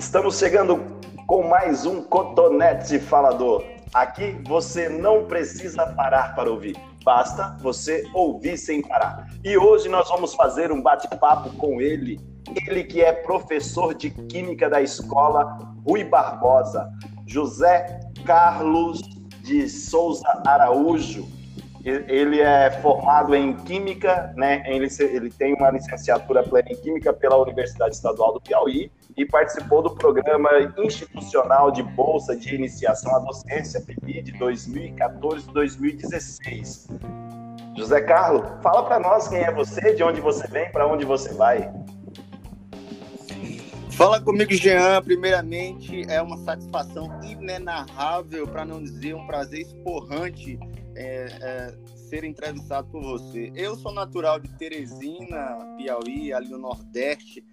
Estamos chegando com mais um Cotonete Falador. Aqui você não precisa parar para ouvir, basta você ouvir sem parar. E hoje nós vamos fazer um bate-papo com ele, ele que é professor de Química da escola Rui Barbosa, José Carlos de Souza Araújo. Ele é formado em Química, né? Ele, tem uma licenciatura plena em Química pela Universidade Estadual do Piauí e participou do programa institucional de Bolsa de Iniciação à Docência, PIBID, 2014-2016. José Carlos, fala para nós quem é você, de onde você vem, para onde você vai. Fala comigo, Jean. Primeiramente, é uma satisfação inenarrável, para não dizer um prazer esporrante é, é, ser entrevistado por você. Eu sou natural de Teresina, Piauí, ali no Nordeste.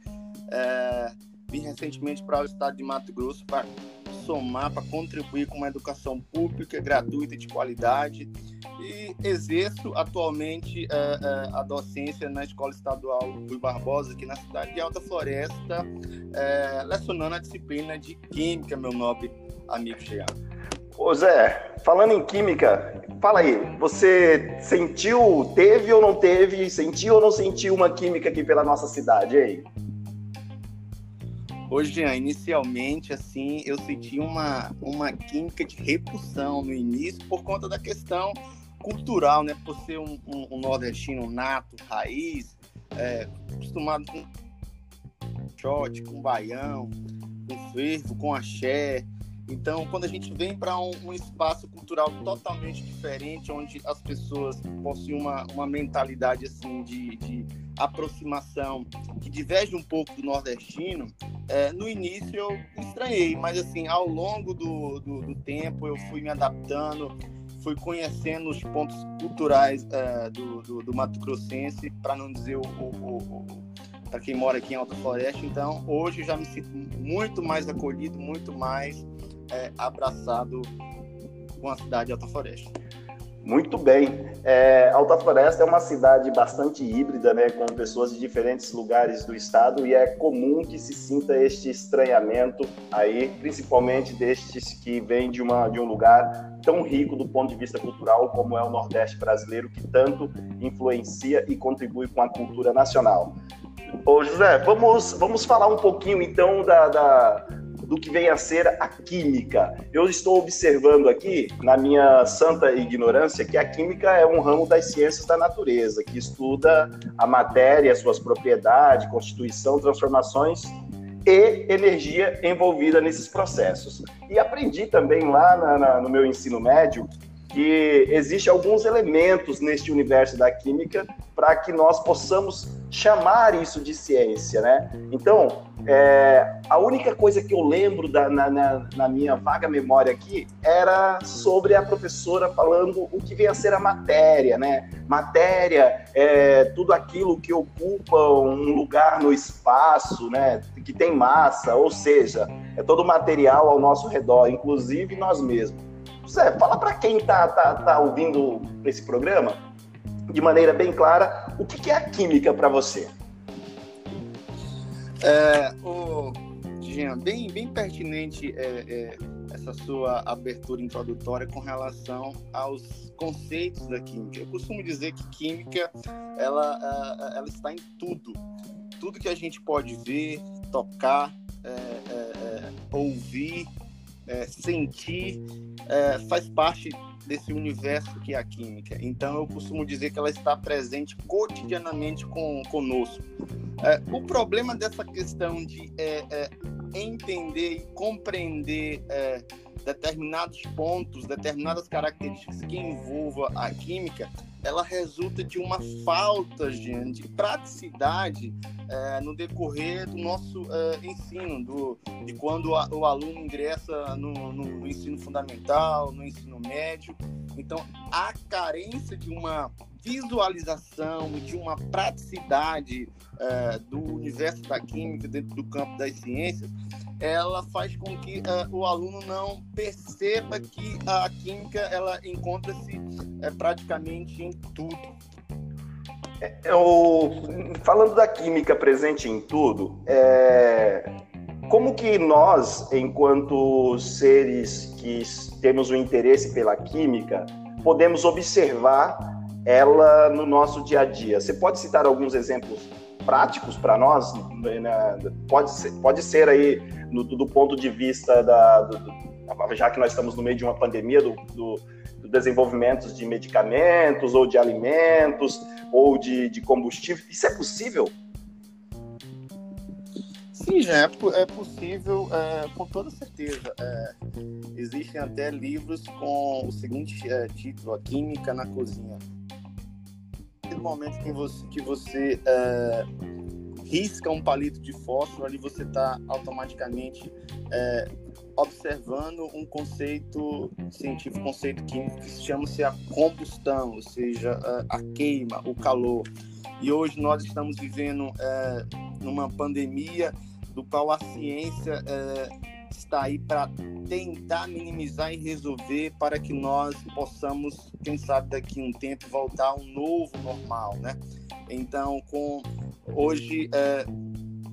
É, vim recentemente para o estado de Mato Grosso para somar, para contribuir com uma educação pública, gratuita de qualidade. E exerço atualmente é, é, a docência na Escola Estadual Rui Barbosa, aqui na cidade de Alta Floresta, é, lecionando a disciplina de Química, meu nobre amigo Jean. Ô Zé, falando em química, fala aí, você sentiu, teve ou não teve, sentiu ou não sentiu uma química aqui pela nossa cidade, aí? Hoje, inicialmente, assim, eu senti uma, uma química de repulsão no início por conta da questão cultural, né? Por ser um, um, um nordestino nato, raiz, é, acostumado com shot, com baião, com fervo, com axé, então, quando a gente vem para um, um, espaço cultural totalmente diferente, onde as pessoas possuem uma, uma mentalidade assim de, de aproximação que diverge um pouco do nordestino, é, no início eu estranhei, mas assim, ao longo do, do, do tempo eu fui me adaptando, fui conhecendo os pontos culturais é, do, do, do Mato Grossense, para não dizer o, o, o para quem mora aqui em Alta Floresta. Então, hoje já me sinto muito mais acolhido, muito mais é, abraçado com a cidade de Alta Floresta. Muito bem. É, Alta Floresta é uma cidade bastante híbrida, né, com pessoas de diferentes lugares do estado e é comum que se sinta este estranhamento aí, principalmente destes que vêm de, de um lugar tão rico do ponto de vista cultural como é o Nordeste brasileiro, que tanto influencia e contribui com a cultura nacional. Ô José, vamos, vamos falar um pouquinho então da, da do que vem a ser a química. Eu estou observando aqui, na minha santa ignorância, que a química é um ramo das ciências da natureza, que estuda a matéria, suas propriedades, constituição, transformações e energia envolvida nesses processos. E aprendi também lá na, na, no meu ensino médio que existe alguns elementos neste universo da química para que nós possamos chamar isso de ciência, né? Então, é, a única coisa que eu lembro da, na, na, na, minha vaga memória aqui era sobre a professora falando o que vem a ser a matéria, né? Matéria é tudo aquilo que ocupa um lugar no espaço, né? Que tem massa, ou seja, é todo material ao nosso redor, inclusive nós mesmos. Zé, fala para quem está tá, tá ouvindo esse programa, de maneira bem clara, o que, é a química para você? É, o Jean, bem, bem pertinente é, é, essa sua abertura introdutória com relação aos conceitos da química. Eu costumo dizer que química ela, é, ela está em tudo, tudo que a gente pode ver, tocar, é, é, ouvir, sentir é, faz parte desse universo que é a química. Então, eu costumo dizer que ela está presente cotidianamente com, conosco. É, o problema dessa questão de é, é entender e compreender é, determinados pontos, determinadas características que envolvam a química, ela resulta de uma falta gente, de praticidade é, no decorrer do nosso é, ensino, do, de quando a, o aluno ingressa no, no, ensino fundamental, no ensino médio. Então, a carência de uma visualização, de uma praticidade é, do universo da química dentro do campo das ciências, ela faz com que uh, o aluno não perceba que a química ela encontra-se uh, praticamente em tudo. É, eu, falando da química presente em tudo, é, como que nós, enquanto seres que temos um interesse pela química, podemos observar ela no nosso dia a dia? Você pode citar alguns exemplos práticos para nós? Né? Pode ser, pode ser aí no, do ponto de vista da, do, já que nós estamos no meio de uma pandemia do, do, do desenvolvimento de medicamentos ou de alimentos ou de, de combustível, isso é possível? Sim, já é, é possível, é, com toda certeza. É, existem até livros com o seguinte é, título: A Química na Cozinha. No momento que você, que você é, risca um palito de fósforo, ali você está automaticamente é, observando um conceito científico, conceito químico que chama-se a combustão, ou seja, a queima, o calor. E hoje nós estamos vivendo é, numa pandemia do qual a ciência é, está aí para tentar minimizar e resolver para que nós possamos, quem sabe daqui a um tempo, voltar a um novo normal, né? Então, com hoje é,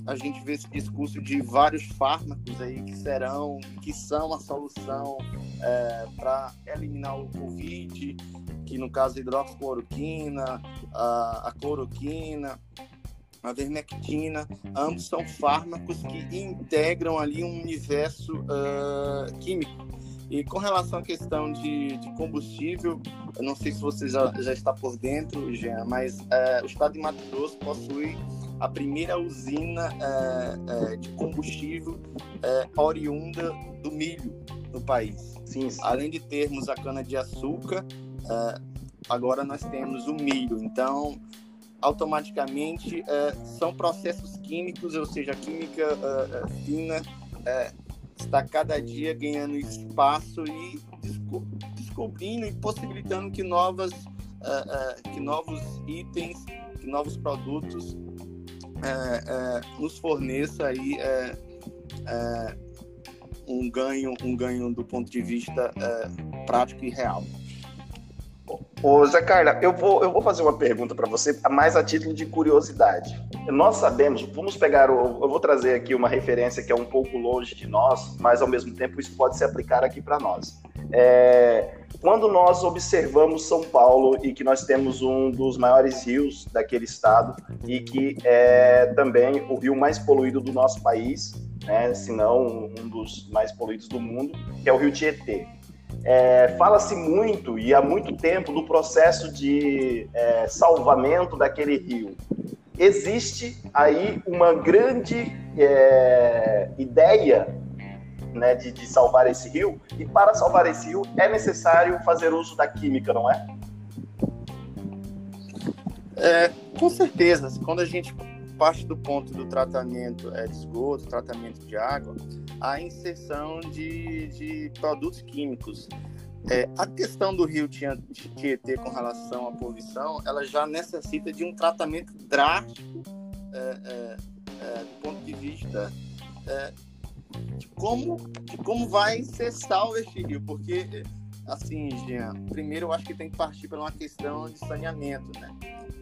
a gente vê esse discurso de vários fármacos aí que serão, que são a solução é, para eliminar o Covid, que no caso a hidroxicloroquina, a, a cloroquina, a vermectina, ambos são fármacos que integram ali um universo uh, químico. E com relação à questão de, de, combustível, eu não sei se você já, já está por dentro, Jean, mas uh, o estado de Mato Grosso possui a primeira usina uh, uh, de combustível oriunda do milho no país. Sim, sim. Além de termos a cana-de-açúcar, agora nós temos o milho. Então, automaticamente é, são processos químicos, ou seja, a química é, é, fina está cada dia ganhando espaço e desco descobrindo e possibilitando que novas que novos itens, que novos produtos nos forneça aí um ganho um ganho do ponto de vista prático e real. Ô, Zé Carla, eu vou, eu vou fazer uma pergunta para você, mais a título de curiosidade. Nós sabemos, vamos pegar, o, eu vou trazer aqui uma referência que é um pouco longe de nós, mas ao mesmo tempo isso pode se aplicar aqui para nós. É, quando nós observamos São Paulo e que nós temos um dos maiores rios daquele estado e que é também o rio mais poluído do nosso país, né, se não um dos mais poluídos do mundo, que é o rio Tietê. É, Fala-se muito e há muito tempo do processo de é, salvamento daquele rio. Existe aí uma grande é, ideia né, de, de, salvar esse rio, e para salvar esse rio é necessário fazer uso da química, não é? é com certeza. Quando a gente parte do ponto do tratamento é, de esgoto, tratamento de água, a inserção de, de produtos químicos. É, a questão do rio Tietê com relação à poluição, ela já necessita de um tratamento drástico é, é, é do ponto de vista é, de, como, de como vai ser salvo este rio, porque assim, Jean, primeiro eu acho que tem que partir para uma questão de saneamento, né?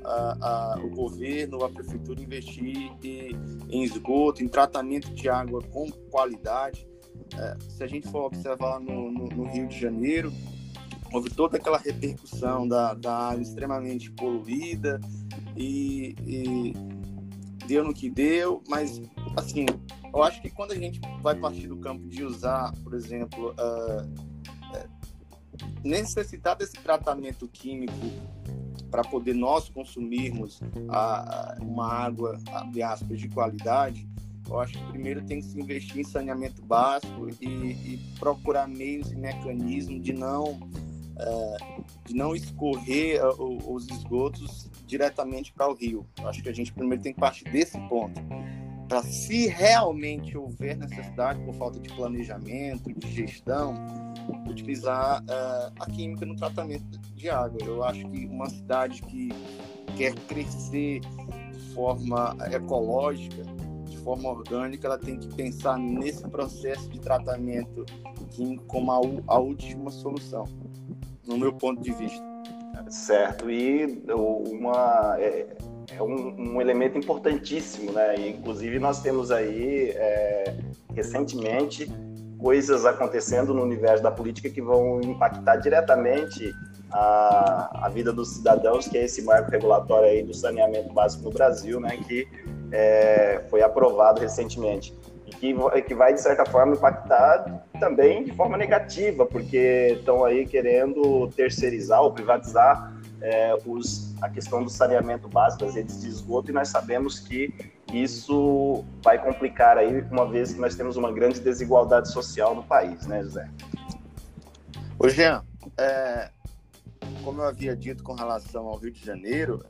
A, a, o governo, a prefeitura investir em esgoto, em tratamento de água com qualidade. É, se a gente for observar no, no, no, Rio de Janeiro, houve toda aquela repercussão da, da água extremamente poluída e, e deu no que deu, mas assim, eu acho que quando a gente vai partir do campo de usar, por exemplo, uh, necessitar desse tratamento químico para poder nós consumirmos a, uma água, abre aspas, de qualidade, eu acho que primeiro tem que se investir em saneamento básico e, e procurar meios e mecanismos de não, é, de não escorrer é, os esgotos diretamente para o rio. Eu acho que a gente primeiro tem que partir desse ponto. Para se realmente houver necessidade por falta de planejamento, de gestão, utilizar uh, a química no tratamento de água. Eu acho que uma cidade que quer crescer de forma ecológica, de forma orgânica, ela tem que pensar nesse processo de tratamento químico como a, a última solução, no meu ponto de vista. Certo. E uma é, é um, um, elemento importantíssimo, né? E, inclusive nós temos aí é, recentemente coisas acontecendo no universo da política que vão impactar diretamente a, a vida dos cidadãos, que é esse marco regulatório aí do saneamento básico no Brasil, né, que é, foi aprovado recentemente que, que vai de certa forma impactar também de forma negativa, porque estão aí querendo terceirizar ou privatizar é, os, a questão do saneamento básico das redes de esgoto e nós sabemos que isso vai complicar aí, uma vez que nós temos uma grande desigualdade social no país, né, José? Ô, Jean, é, como eu havia dito com relação ao Rio de Janeiro,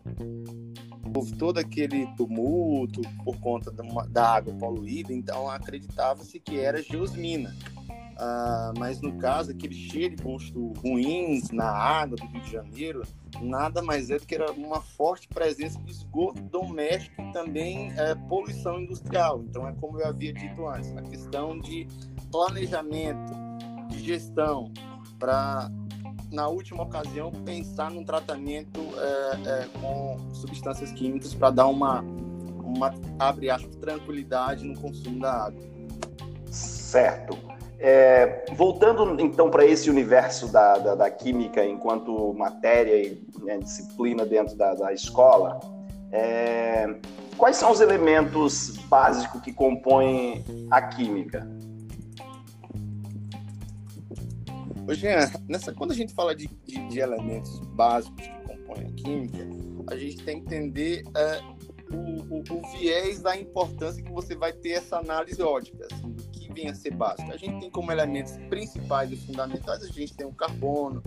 houve todo aquele tumulto por conta da água poluída, então acreditava-se que era geosmina. Uh, mas no caso, aquele cheiro de compostos ruins na água do Rio de Janeiro, nada mais é do que era uma forte presença de esgoto doméstico e também é, poluição industrial. Então, é como eu havia dito antes, a questão de planejamento, de gestão, para, na última ocasião, pensar num tratamento é, é, com substâncias químicas para dar uma, uma, abre aspas, tranquilidade no consumo da água. Certo. É, voltando então para esse universo da, da, da, química enquanto matéria e né, disciplina dentro da, da escola, é, quais são os elementos básicos que compõem a química? Hoje, nessa, quando a gente fala de, de, de, elementos básicos que compõem a química, a gente tem que entender é, o, o, o, viés da importância que você vai ter essa análise ótica. Assim, vem a ser básico? A gente tem como elementos principais e fundamentais, a gente tem o carbono,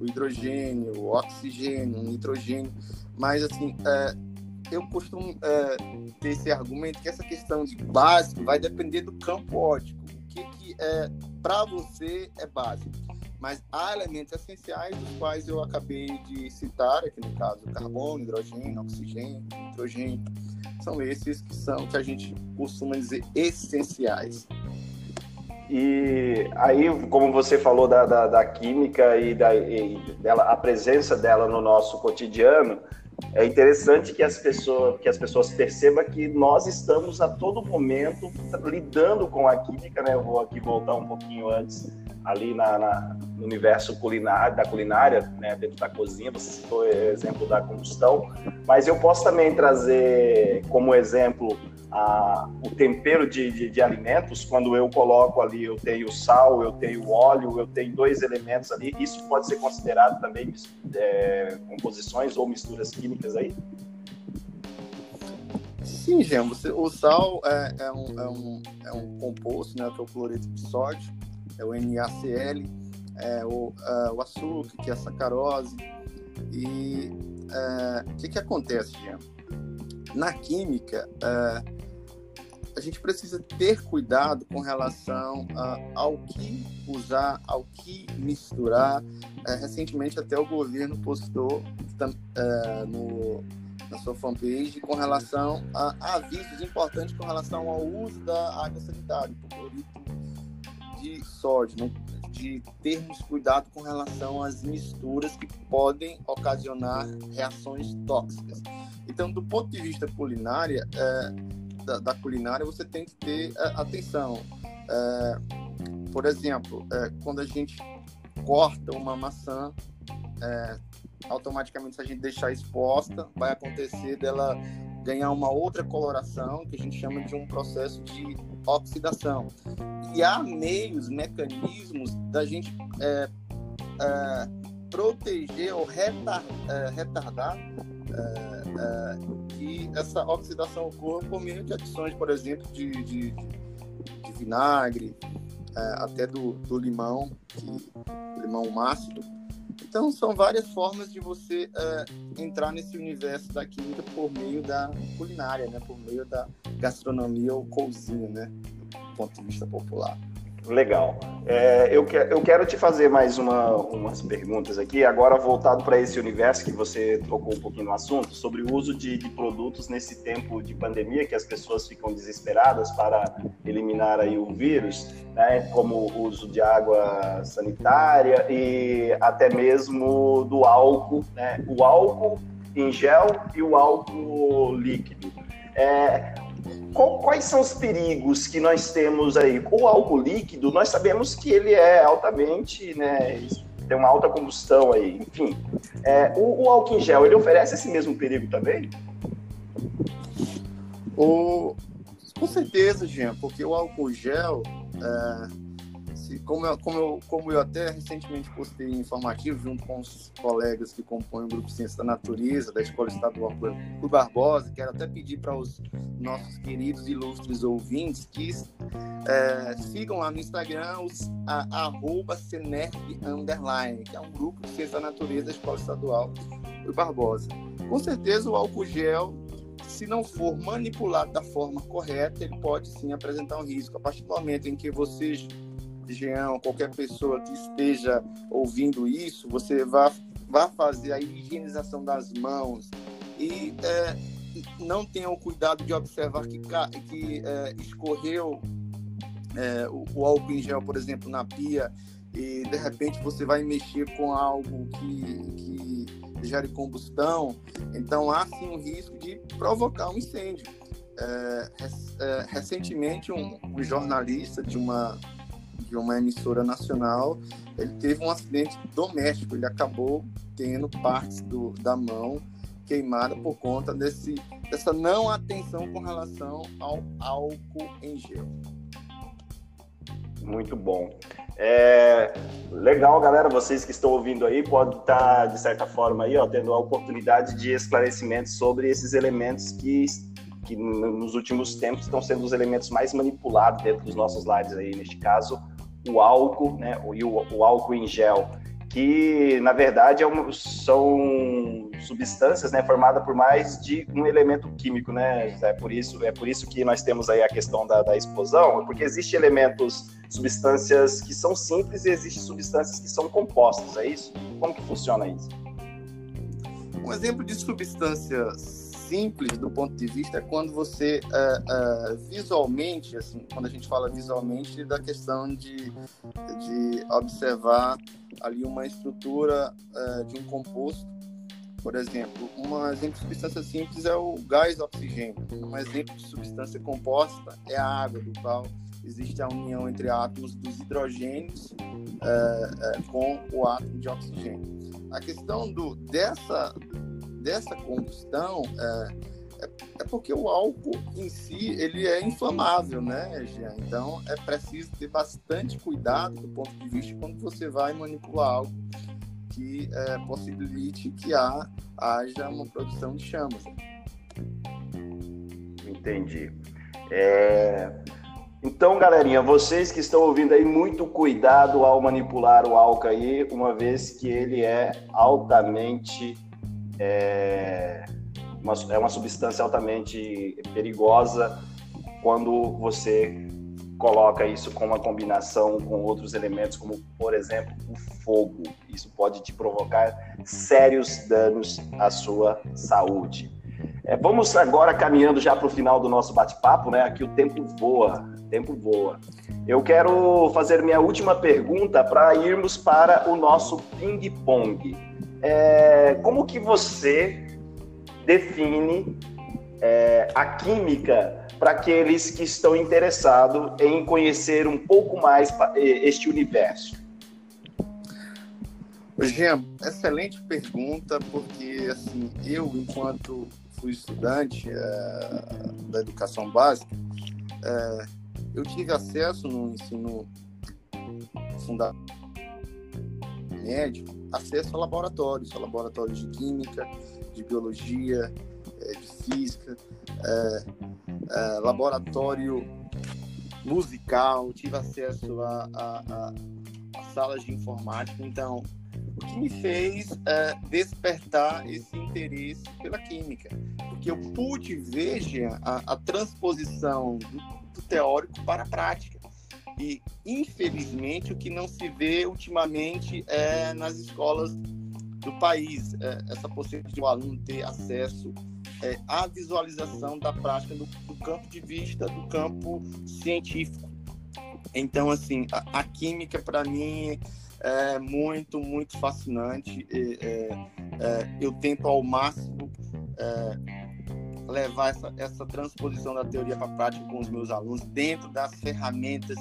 o hidrogênio, o oxigênio, o nitrogênio, mas assim, é, eu costumo é, ter esse argumento que essa questão de básico vai depender do campo ótico. O que, que é para você é básico. Mas há elementos essenciais, dos quais eu acabei de citar, aqui no caso, carbono, hidrogênio, oxigênio, nitrogênio. São esses que são que a gente costuma dizer essenciais. E aí, como você falou da, da, da química e, da, e dela, a presença dela no nosso cotidiano, é interessante que as pessoas que as pessoas percebam que nós estamos a todo momento lidando com a química, né? Eu vou aqui voltar um pouquinho antes ali na, na no universo culinário da culinária, né? Dentro da cozinha, você citou o exemplo da combustão, mas eu posso também trazer como exemplo a, o tempero de, de, de, alimentos, quando eu coloco ali, eu tenho sal, eu tenho óleo, eu tenho dois elementos ali, isso pode ser considerado também é, composições ou misturas químicas aí? Sim, Jean, você, o sal é, é, um, é, um, é um composto, né, que é o cloreto de sódio, é o NaCl, é o, é, o açúcar, que é a sacarose, e é, o que, que acontece, Jean? Na química, é, a gente precisa ter cuidado com relação a, ao que usar, ao que misturar. É, recentemente, até o governo postou é, no, na sua fanpage com relação a, a, avisos importantes com relação ao uso da água sanitária, por clorito de sódio, né? de termos cuidado com relação às misturas que podem ocasionar reações tóxicas. Então, do ponto de vista culinária, é, da, da culinária, você tem que ter é, atenção. É, por exemplo, é, quando a gente corta uma maçã, é, automaticamente se a gente deixar exposta, vai acontecer dela ganhar uma outra coloração, que a gente chama de um processo de oxidação. E há meios, mecanismos da gente é, é, proteger ou retardar, retardar que essa oxidação ocorra por meio de adições, por exemplo, de, de, de vinagre, é, até do, do limão, que, limão ácido. Então, são várias formas de você é, entrar nesse universo da química por meio da culinária, né? por meio da gastronomia ou cozinha, né? do ponto de vista popular. Legal. É, eu, que, eu quero te fazer mais uma, umas perguntas aqui, agora voltado para esse universo que você tocou um pouquinho no assunto, sobre o uso de, de, produtos nesse tempo de pandemia, que as pessoas ficam desesperadas para eliminar aí o vírus, né, como o uso de água sanitária e até mesmo do álcool, né, o álcool em gel e o álcool líquido. É, qual, quais são os perigos que nós temos aí? O álcool líquido, nós sabemos que ele é altamente, né, tem uma alta combustão aí, enfim. É, o, o, álcool em gel, ele oferece esse mesmo perigo também? O, com certeza, Jean, porque o álcool gel, é como eu, como, eu, como eu até recentemente postei informativo junto com os colegas que compõem o Grupo Ciência da Natureza, da Escola Estadual Rui Barbosa, quero até pedir para os nossos queridos ilustres ouvintes que é, sigam lá no Instagram os a, arroba Underline, que é um grupo de Ciência da Natureza da Escola Estadual Rui Barbosa. Com certeza o álcool gel se não for manipulado da forma correta, ele pode sim apresentar um risco. A partir do momento em que vocês Jean, qualquer pessoa que esteja ouvindo isso, você vá, vá fazer a higienização das mãos e é, não tenha o cuidado de observar que, que é, escorreu é, o, o, álcool em gel, por exemplo, na pia e de repente você vai mexer com algo que, que gere combustão, então há sim um risco de provocar um incêndio. É, é, recentemente, um, um jornalista de uma de uma emissora nacional, ele teve um acidente doméstico, ele acabou tendo partes do, da mão queimada por conta desse, dessa não atenção com relação ao álcool em gel. Muito bom. É, legal, galera. Vocês que estão ouvindo aí podem estar, de certa forma, aí, ó, tendo a oportunidade de esclarecimento sobre esses elementos que que nos últimos tempos estão sendo os elementos mais manipulados dentro dos nossos lares aí, neste caso, o álcool, né, e o, o álcool em gel, que na verdade é um, são substâncias, né, formadas por mais de um elemento químico, né, é por isso é por isso que nós temos aí a questão da, da explosão, porque existem elementos, substâncias que são simples e existem substâncias que são compostas, é isso? Como que funciona isso? Um exemplo de substâncias simples do ponto de vista é quando você uh, uh, visualmente, assim, quando a gente fala visualmente, da questão de, de observar ali uma estrutura uh, de um composto. Por exemplo, um exemplo de substância simples é o gás oxigênio. Um exemplo de substância composta é a água, do qual existe a união entre átomos dos hidrogênios com o átomo de oxigênio. A questão do, dessa, dessa combustão é, é, é, porque o álcool em si ele é inflamável, né, Jean? Então é preciso ter bastante cuidado do ponto de vista quando você vai manipular algo que é, possibilite que há, haja uma produção de chamas. Entendi. É... Então, galerinha, vocês que estão ouvindo aí, muito cuidado ao manipular o álcool aí, uma vez que ele é altamente é uma, é uma substância altamente perigosa quando você coloca isso com uma combinação com outros elementos, como, por exemplo, o fogo. Isso pode te provocar sérios danos à sua saúde. É, vamos agora caminhando já para o final do nosso bate-papo, né? Aqui o tempo voa, tempo voa. Eu quero fazer minha última pergunta para irmos para o nosso ping-pong. É, como que você define é, a química para aqueles que estão interessados em conhecer um pouco mais este universo? Jean, excelente pergunta, porque assim, eu, enquanto fui estudante é, da educação básica, é, eu tive acesso no ensino fundamental médico acesso a laboratórios, a laboratórios de química, de biologia, é, de física, é, é, laboratório musical, tive acesso a, a, a, salas de informática. Então, o que me fez despertar esse interesse pela química, porque eu pude ver a, a transposição do, do teórico para a prática. E, infelizmente, o que não se vê ultimamente é nas escolas do país, é essa possibilidade de o aluno ter acesso é, à visualização da prática do, do, campo de vista, do campo científico. Então, assim, a, a química, para mim, é muito, muito fascinante. É, é, eu tento ao máximo é, levar essa, essa transposição da teoria para a prática com os meus alunos dentro das ferramentas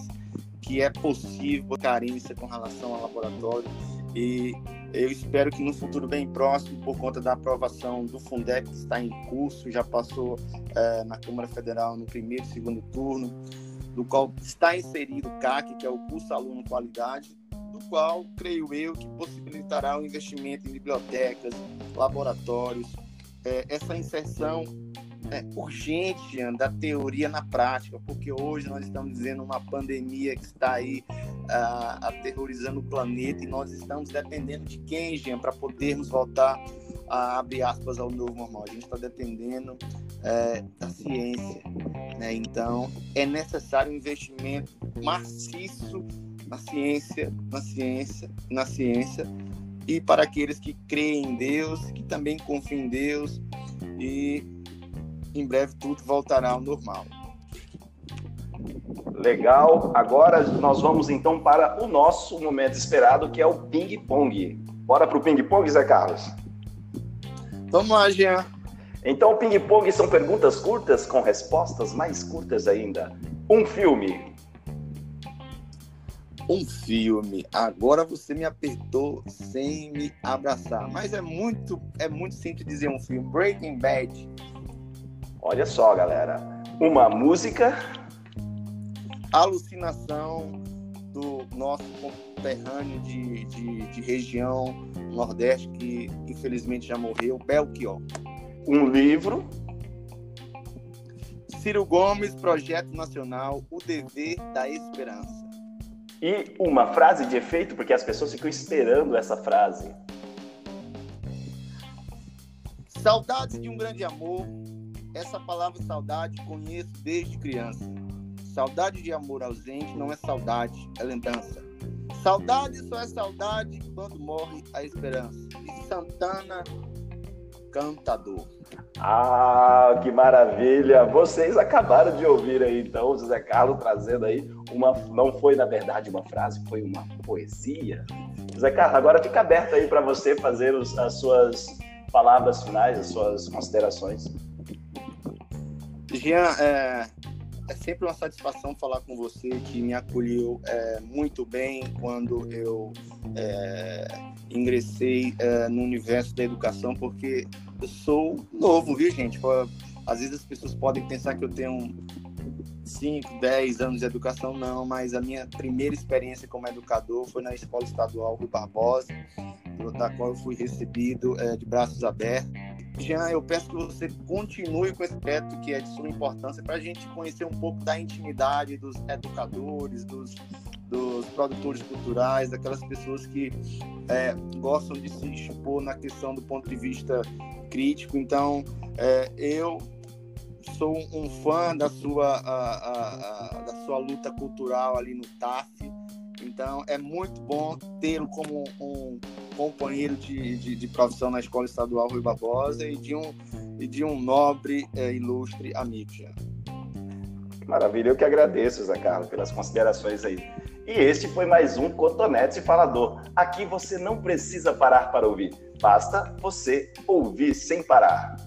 que é possível carência com relação ao laboratório. E eu espero que no futuro bem próximo, por conta da aprovação do Fundeb que está em curso, já passou é, na Câmara Federal no primeiro e segundo turno, do qual está inserido o CAC, que é o Curso Aluno Qualidade, do qual, creio eu, que possibilitará o investimento em bibliotecas, laboratórios, é, essa inserção é, urgente da teoria na prática, porque hoje nós estamos dizendo uma pandemia que está aí uh, aterrorizando o planeta e nós estamos dependendo de quem, Jean, para podermos voltar a abrir aspas ao novo normal. A gente está dependendo é, da ciência, né? Então é necessário um investimento maciço na ciência, na ciência, na ciência e para aqueles que creem em Deus, que também confiam em Deus e em breve tudo voltará ao normal. Legal. Agora nós vamos então para o nosso momento esperado, que é o ping-pong. Bora para o ping-pong, Zé Carlos? Vamos lá, Jean. Então, o ping-pong são perguntas curtas com respostas mais curtas ainda. Um filme. Um filme. Agora você me apertou sem me abraçar. Mas é muito, é muito simples dizer um filme. Breaking Bad. Olha só, galera. Uma música. Alucinação do nosso conterrâneo de, de, de região Nordeste, que infelizmente já morreu, Belchior. Um livro. Ciro Gomes, Projeto Nacional, O Dever da Esperança. E uma frase de efeito, porque as pessoas ficam esperando essa frase. Saudades de um grande amor, essa palavra saudade conheço desde criança. Saudade de amor ausente não é saudade, é lembrança. Saudade só é saudade quando morre a esperança. E Santana, cantador. Ah, que maravilha! Vocês acabaram de ouvir aí, então, o José Carlos trazendo aí uma. Não foi, na verdade, uma frase, foi uma poesia. José Carlos, agora fica aberto aí para você fazer os, as suas palavras finais, as suas considerações. Jean, é, é sempre uma satisfação falar com você que me acolheu é, muito bem quando eu é, ingressei é, no universo da educação, porque eu sou novo, viu, gente? Às vezes as pessoas podem pensar que eu tenho 5, 10 anos de educação, não, mas a minha primeira experiência como educador foi na Escola Estadual Rui Barbosa, da qual eu fui recebido é, de braços abertos Jean, eu peço que você continue com esse projeto que é de suma importância para a gente conhecer um pouco da intimidade dos educadores, dos, dos produtores culturais, daquelas pessoas que é, gostam de se expor na questão do ponto de vista crítico. Então, é, eu sou um fã da sua, a, a, a, da sua luta cultural ali no TAF. Então, é muito bom tê-lo como um companheiro de, de, de, profissão na Escola Estadual Rui Barbosa e de um, e de um nobre, é, ilustre amigo. Já. Maravilha, eu que agradeço, Zé Carlos, pelas considerações aí. E este foi mais um Cotonete Falador. Aqui você não precisa parar para ouvir, basta você ouvir sem parar.